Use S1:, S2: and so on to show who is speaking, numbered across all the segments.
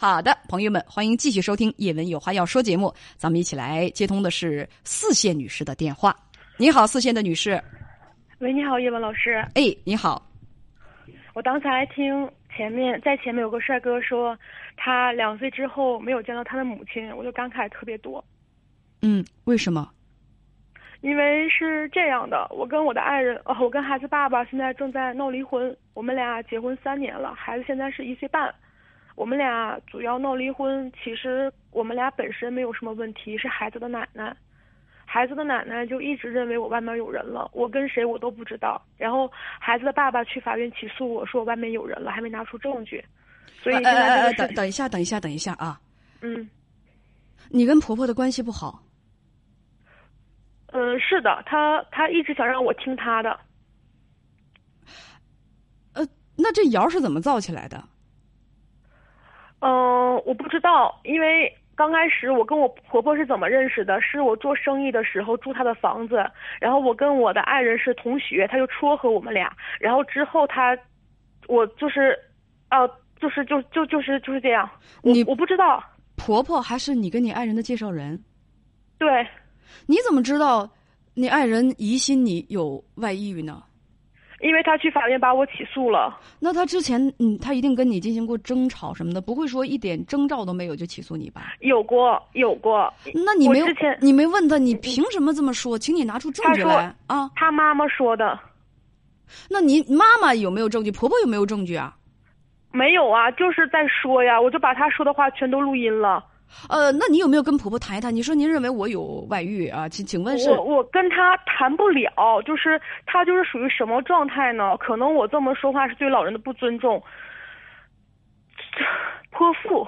S1: 好的，朋友们，欢迎继续收听《叶文有话要说》节目。咱们一起来接通的是四线女士的电话。你好，四线的女士。
S2: 喂，你好，叶文老师。
S1: 哎，你好。
S2: 我刚才听前面在前面有个帅哥说，他两岁之后没有见到他的母亲，我就感慨特别多。
S1: 嗯，为什么？
S2: 因为是这样的，我跟我的爱人，哦，我跟孩子爸爸现在正在闹离婚。我们俩结婚三年了，孩子现在是一岁半。我们俩主要闹离婚，其实我们俩本身没有什么问题，是孩子的奶奶，孩子的奶奶就一直认为我外面有人了，我跟谁我都不知道。然后孩子的爸爸去法院起诉我说我外面有人了，还没拿出证据，所以现在
S1: 等等一下，等一下，等一下啊！
S2: 嗯，
S1: 你跟婆婆的关系不好？
S2: 嗯，是的，她她一直想让我听她的。
S1: 呃，那这谣是怎么造起来的？
S2: 嗯，我不知道，因为刚开始我跟我婆婆是怎么认识的？是我做生意的时候住她的房子，然后我跟我的爱人是同学，他就撮合我们俩，然后之后他，我就是，呃，就是就就就是就是这样。
S1: 你
S2: 我不知道，
S1: 婆婆还是你跟你爱人的介绍人？
S2: 对。
S1: 你怎么知道你爱人疑心你有外遇呢？
S2: 因为他去法院把我起诉了。
S1: 那他之前，嗯，他一定跟你进行过争吵什么的，不会说一点征兆都没有就起诉你吧？
S2: 有过，有过。
S1: 那你没有？你没问他，你凭什么这么说？请你拿出证据来啊！
S2: 他妈妈说的。
S1: 那你妈妈有没有证据？婆婆有没有证据啊？
S2: 没有啊，就是在说呀，我就把他说的话全都录音了。
S1: 呃，那你有没有跟婆婆谈一谈？你说您认为我有外遇啊？请请问是？
S2: 我我跟她谈不了，就是她就是属于什么状态呢？可能我这么说话是对老人的不尊重。泼妇。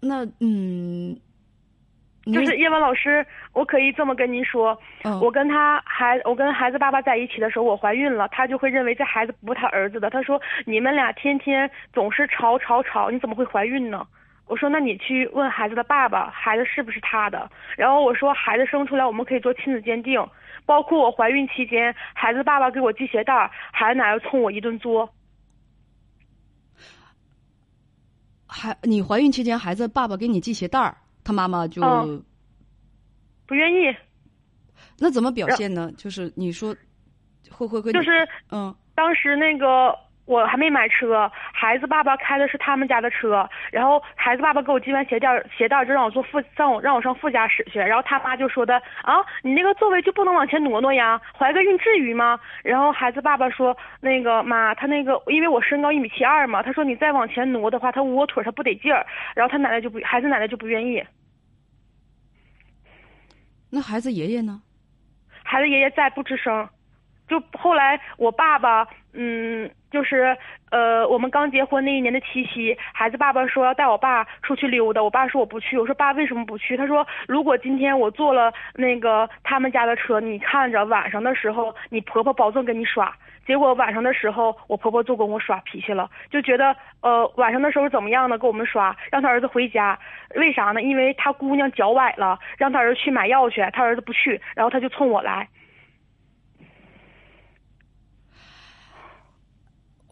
S1: 那嗯，
S2: 就是叶文老师，我可以这么跟您说，我跟他孩，我跟孩子爸爸在一起的时候，我怀孕了，他就会认为这孩子不是他儿子的。他说你们俩天天总是吵吵吵，你怎么会怀孕呢？我说，那你去问孩子的爸爸，孩子是不是他的？然后我说，孩子生出来，我们可以做亲子鉴定，包括我怀孕期间，孩子爸爸给我系鞋带，孩子奶奶冲我一顿作。
S1: 还你怀孕期间，孩子爸爸给你系鞋带儿他妈妈就
S2: 不愿意。
S1: 那怎么表现呢？就是你说会会会，
S2: 就是
S1: 嗯，
S2: 当时那个。我还没买车，孩子爸爸开的是他们家的车，然后孩子爸爸给我系完鞋带鞋带就让我坐副让我让我上副驾驶去，然后他妈就说的啊，你那个座位就不能往前挪挪呀，怀个孕至于吗？然后孩子爸爸说那个妈，他那个因为我身高一米七二嘛，他说你再往前挪的话，他窝腿他不得劲儿，然后他奶奶就不孩子奶奶就不愿意。
S1: 那孩子爷爷呢？
S2: 孩子爷爷在不吱声。就后来我爸爸，嗯，就是呃，我们刚结婚那一年的七夕，孩子爸爸说要带我爸出去溜达，我爸说我不去，我说爸为什么不去？他说如果今天我坐了那个他们家的车，你看着晚上的时候你婆婆保证跟你耍。结果晚上的时候我婆婆就跟我耍脾气了，就觉得呃晚上的时候怎么样呢？跟我们耍，让他儿子回家，为啥呢？因为他姑娘脚崴了，让他儿子去买药去，他儿子不去，然后他就冲我来。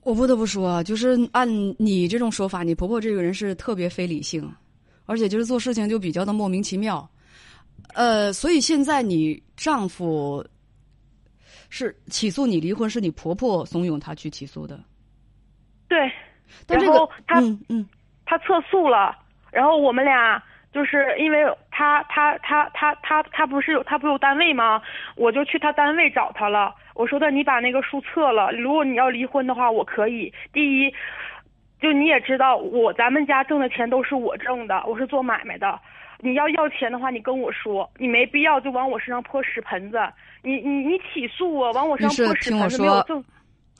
S1: 我不得不说，就是按你这种说法，你婆婆这个人是特别非理性，而且就是做事情就比较的莫名其妙。呃，所以现在你丈夫是起诉你离婚，是你婆婆怂恿他去起诉的。
S2: 对，
S1: 但这个
S2: 他
S1: 嗯嗯，
S2: 他撤诉了，然后我们俩就是因为他他他他他他不是有他不有单位吗？我就去他单位找他了。我说的，你把那个书撤了。如果你要离婚的话，我可以。第一，就你也知道，我咱们家挣的钱都是我挣的，我是做买卖的。你要要钱的话，你跟我说，你没必要就往我身上泼屎盆子。你你你起诉我，往我身上泼屎盆子没有证。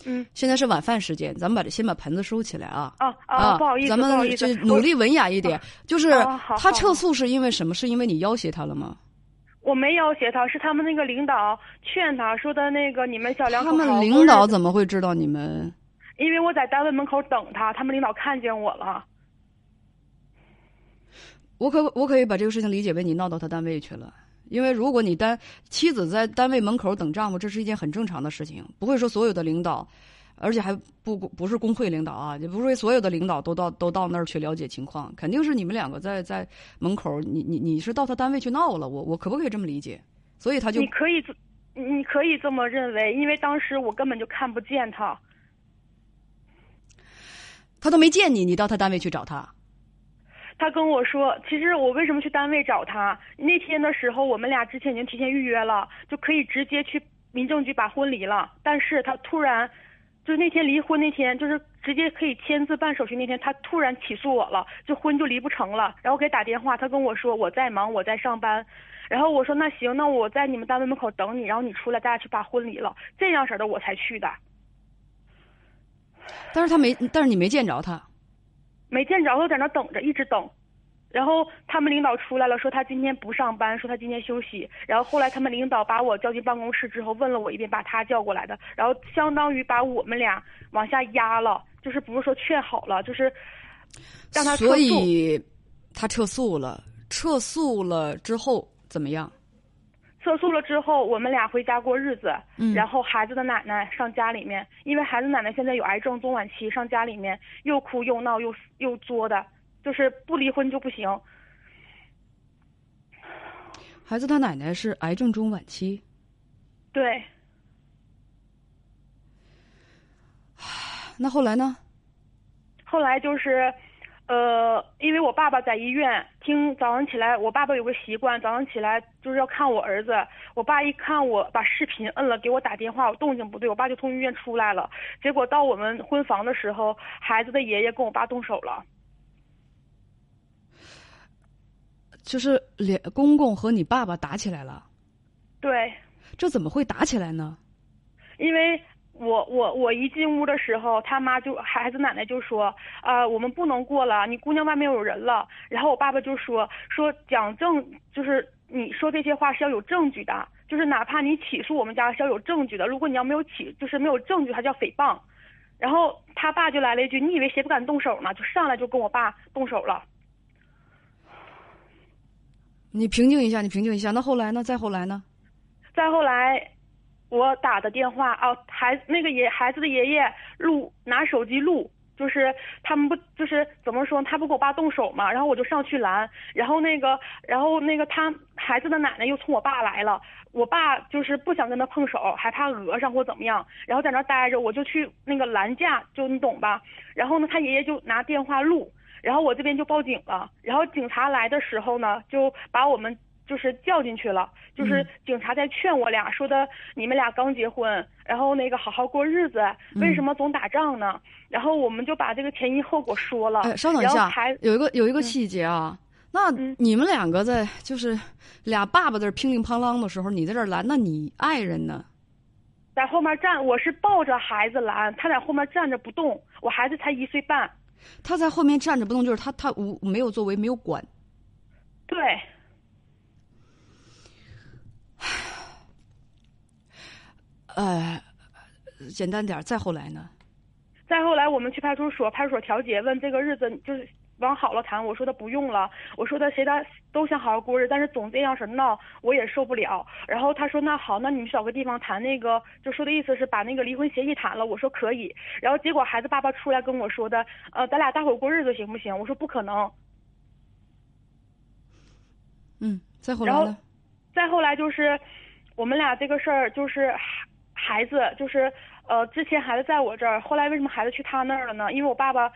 S2: 嗯，
S1: 现在是晚饭时间，咱们把这先把盆子收起来啊。
S2: 啊啊，不好意思，
S1: 咱们就努力文雅一点。就是
S2: 他
S1: 撤诉是因为什么？是因为你要挟他了吗？
S2: 我没要挟他，是他们那个领导劝他说的那个你们小两口
S1: 他们领导怎么会知道你们？
S2: 因为我在单位门口等他，他们领导看见我了。
S1: 我可我可以把这个事情理解为你闹到他单位去了，因为如果你单妻子在单位门口等丈夫，这是一件很正常的事情，不会说所有的领导，而且还不不是工会领导啊，也不是所有的领导都到都到那儿去了解情况，肯定是你们两个在在门口，你你你是到他单位去闹了，我我可不可以这么理解？所以他就
S2: 你可以这，你可以这么认为，因为当时我根本就看不见他。
S1: 他都没见你，你到他单位去找他。
S2: 他跟我说，其实我为什么去单位找他？那天的时候，我们俩之前已经提前预约了，就可以直接去民政局把婚离了。但是他突然，就是那天离婚那天，就是直接可以签字办手续那天，他突然起诉我了，就婚就离不成了。然后给打电话，他跟我说我在忙，我在上班。然后我说那行，那我在你们单位门口等你，然后你出来，咱俩去把婚离了。这样式的我才去的。
S1: 但是他没，但是你没见着他，
S2: 没见着，他在那等着，一直等。然后他们领导出来了，说他今天不上班，说他今天休息。然后后来他们领导把我叫进办公室之后，问了我一遍，把他叫过来的，然后相当于把我们俩往下压了，就是不是说劝好了，就是让他撤诉。
S1: 所以他撤诉了，撤诉了之后怎么样？
S2: 撤诉了之后，我们俩回家过日子。
S1: 嗯。
S2: 然后孩子的奶奶上家里面，因为孩子奶奶现在有癌症中晚期，上家里面又哭又闹又又作的。就是不离婚就不行。
S1: 孩子他奶奶是癌症中晚期。
S2: 对。
S1: 那后来呢？
S2: 后来就是，呃，因为我爸爸在医院，听早上起来，我爸爸有个习惯，早上起来就是要看我儿子。我爸一看我把视频摁了，给我打电话，我动静不对，我爸就从医院出来了。结果到我们婚房的时候，孩子的爷爷跟我爸动手了。
S1: 就是连公公和你爸爸打起来了，
S2: 对，
S1: 这怎么会打起来呢？
S2: 因为我我我一进屋的时候，他妈就孩子奶奶就说啊，我们不能过了，你姑娘外面有人了。然后我爸爸就说说讲证，就是你说这些话是要有证据的，就是哪怕你起诉我们家是要有证据的，如果你要没有起，就是没有证据，他叫诽谤。然后他爸就来了一句，你以为谁不敢动手呢？就上来就跟我爸动手了。
S1: 你平静一下，你平静一下。那后来呢？再后来呢？
S2: 再后来，我打的电话啊，孩那个爷孩子的爷爷录拿手机录，就是他们不就是怎么说？他不给我爸动手嘛，然后我就上去拦，然后那个然后那个他孩子的奶奶又冲我爸来了，我爸就是不想跟他碰手，害怕讹上或怎么样，然后在那待着，我就去那个拦架，就你懂吧？然后呢，他爷爷就拿电话录。然后我这边就报警了，然后警察来的时候呢，就把我们就是叫进去了，就是警察在劝我俩说的，你们俩刚结婚，然后那个好好过日子，为什么总打仗呢？然后我们就把这个前因后果说了。
S1: 哎，稍等一下，有一个有一个细节啊，那你们两个在就是俩爸爸在这乒铃乓啷的时候，你在这拦，那你爱人呢？
S2: 在后面站，我是抱着孩子拦，他在后面站着不动，我孩子才一岁半。
S1: 他在后面站着不动，就是他他无没有作为，没有管。
S2: 对。
S1: 呃，简单点再后来呢？
S2: 再后来，我们去派出所，派出所调解，问这个日子就是。往好了谈，我说他不用了，我说他谁他都想好好过日子，但是总这样式闹，我也受不了。然后他说那好，那你们找个地方谈那个，就说的意思是把那个离婚协议谈了。我说可以。然后结果孩子爸爸出来跟我说的，呃，咱俩大伙过日子行不行？我说不可能。
S1: 嗯，再后来呢？
S2: 再后来就是我们俩这个事儿，就是孩子，就是呃，之前孩子在我这儿，后来为什么孩子去他那儿了呢？因为我爸爸。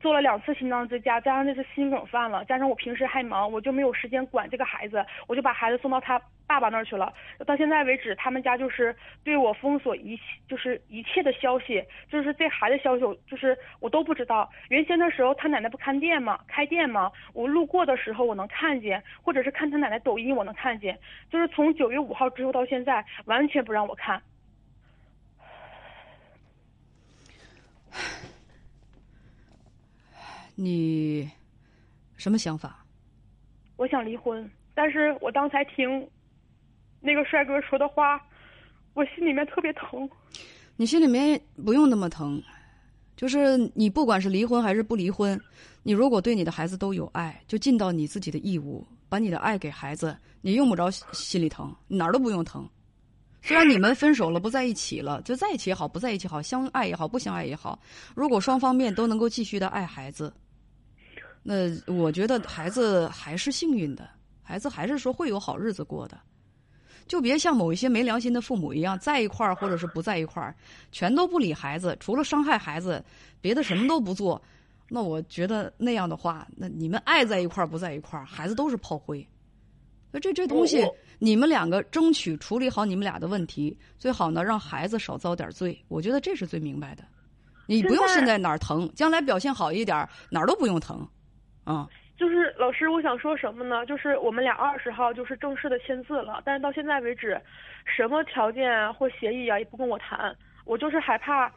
S2: 做了两次心脏支架，加上那次心梗犯了，加上我平时还忙，我就没有时间管这个孩子，我就把孩子送到他爸爸那儿去了。到现在为止，他们家就是对我封锁一切，就是一切的消息，就是这孩子消息，就是我都不知道。原先的时候，他奶奶不看店吗？开店吗？我路过的时候我能看见，或者是看他奶奶抖音我能看见。就是从九月五号之后到现在，完全不让我看。
S1: 你什么想法？
S2: 我想离婚，但是我刚才听那个帅哥说的话，我心里面特别疼。
S1: 你心里面不用那么疼，就是你不管是离婚还是不离婚，你如果对你的孩子都有爱，就尽到你自己的义务，把你的爱给孩子，你用不着心里疼，哪儿都不用疼。虽然你们分手了，不在一起了，就在一起也好，不在一起好，相爱也好，不相爱也好，如果双方面都能够继续的爱孩子，那我觉得孩子还是幸运的，孩子还是说会有好日子过的。就别像某一些没良心的父母一样，在一块儿或者是不在一块儿，全都不理孩子，除了伤害孩子，别的什么都不做。那我觉得那样的话，那你们爱在一块儿不在一块儿，孩子都是炮灰。那这这东西，你们两个争取处理好你们俩的问题，最好呢让孩子少遭点罪。我觉得这是最明白的。你不用现在哪儿疼，将来表现好一点，哪儿都不用疼，啊。
S2: 就是老师，我想说什么呢？就是我们俩二十号就是正式的签字了，但是到现在为止，什么条件啊或协议啊也不跟我谈。我就是害怕，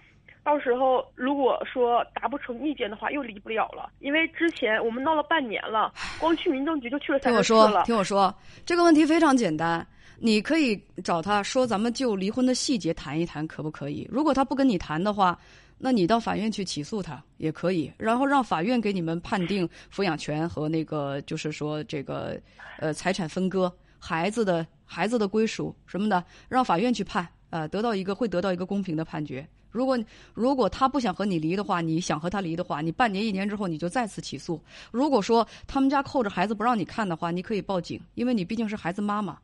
S2: 到时候如果说达不成意见的话，又离不了了。因为之前我们闹了半年了，光去民政局就去了三
S1: 次了。听我说，听我说，这个问题非常简单，你可以找他说，咱们就离婚的细节谈一谈，可不可以？如果他不跟你谈的话。那你到法院去起诉他也可以，然后让法院给你们判定抚养权和那个就是说这个呃财产分割、孩子的孩子的归属什么的，让法院去判，呃，得到一个会得到一个公平的判决。如果如果他不想和你离的话，你想和他离的话，你半年一年之后你就再次起诉。如果说他们家扣着孩子不让你看的话，你可以报警，因为你毕竟是孩子妈妈。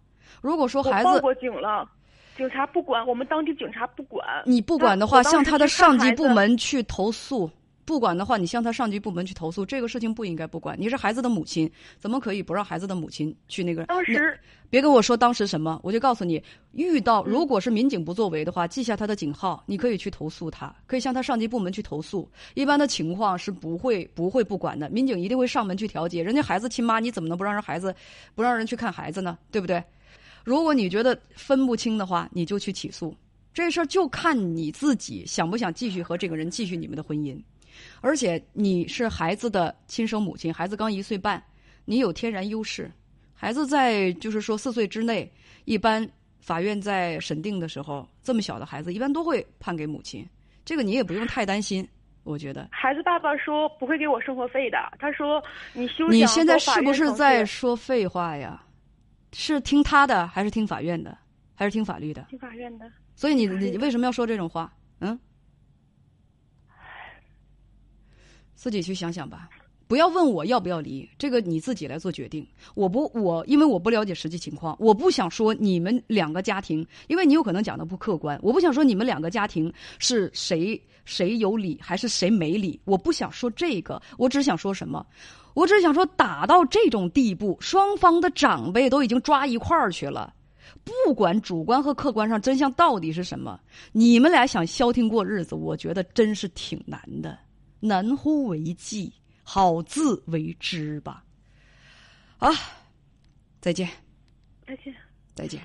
S1: 如果说孩子
S2: 报过警了。警察不管，我们当地警察不管。
S1: 你不管的话，向他的上级部门去投诉。不管的话，你向他上级部门去投诉，这个事情不应该不管。你是孩子的母亲，怎么可以不让孩子的母亲去那个？
S2: 当时
S1: 别跟我说当时什么，我就告诉你，遇到如果是民警不作为的话，记下他的警号，你可以去投诉他，可以向他上级部门去投诉。一般的情况是不会不会不管的，民警一定会上门去调解。人家孩子亲妈，你怎么能不让人孩子不让人去看孩子呢？对不对？如果你觉得分不清的话，你就去起诉。这事儿就看你自己想不想继续和这个人继续你们的婚姻。而且你是孩子的亲生母亲，孩子刚一岁半，你有天然优势。孩子在就是说四岁之内，一般法院在审定的时候，这么小的孩子一般都会判给母亲。这个你也不用太担心，我觉得。
S2: 孩子爸爸说不会给我生活费的，他说你休
S1: 你现在是不是在说废话呀？是听他的还是听法院的，还是听法律的？
S2: 听法院的。
S1: 所以你你为什么要说这种话？嗯，自己去想想吧，不要问我要不要离，这个你自己来做决定。我不，我因为我不了解实际情况，我不想说你们两个家庭，因为你有可能讲的不客观。我不想说你们两个家庭是谁谁有理还是谁没理，我不想说这个，我只想说什么。我只想说，打到这种地步，双方的长辈都已经抓一块儿去了，不管主观和客观上真相到底是什么，你们俩想消停过日子，我觉得真是挺难的。难乎为继，好自为之吧。啊，再见，
S2: 再见，
S1: 再见。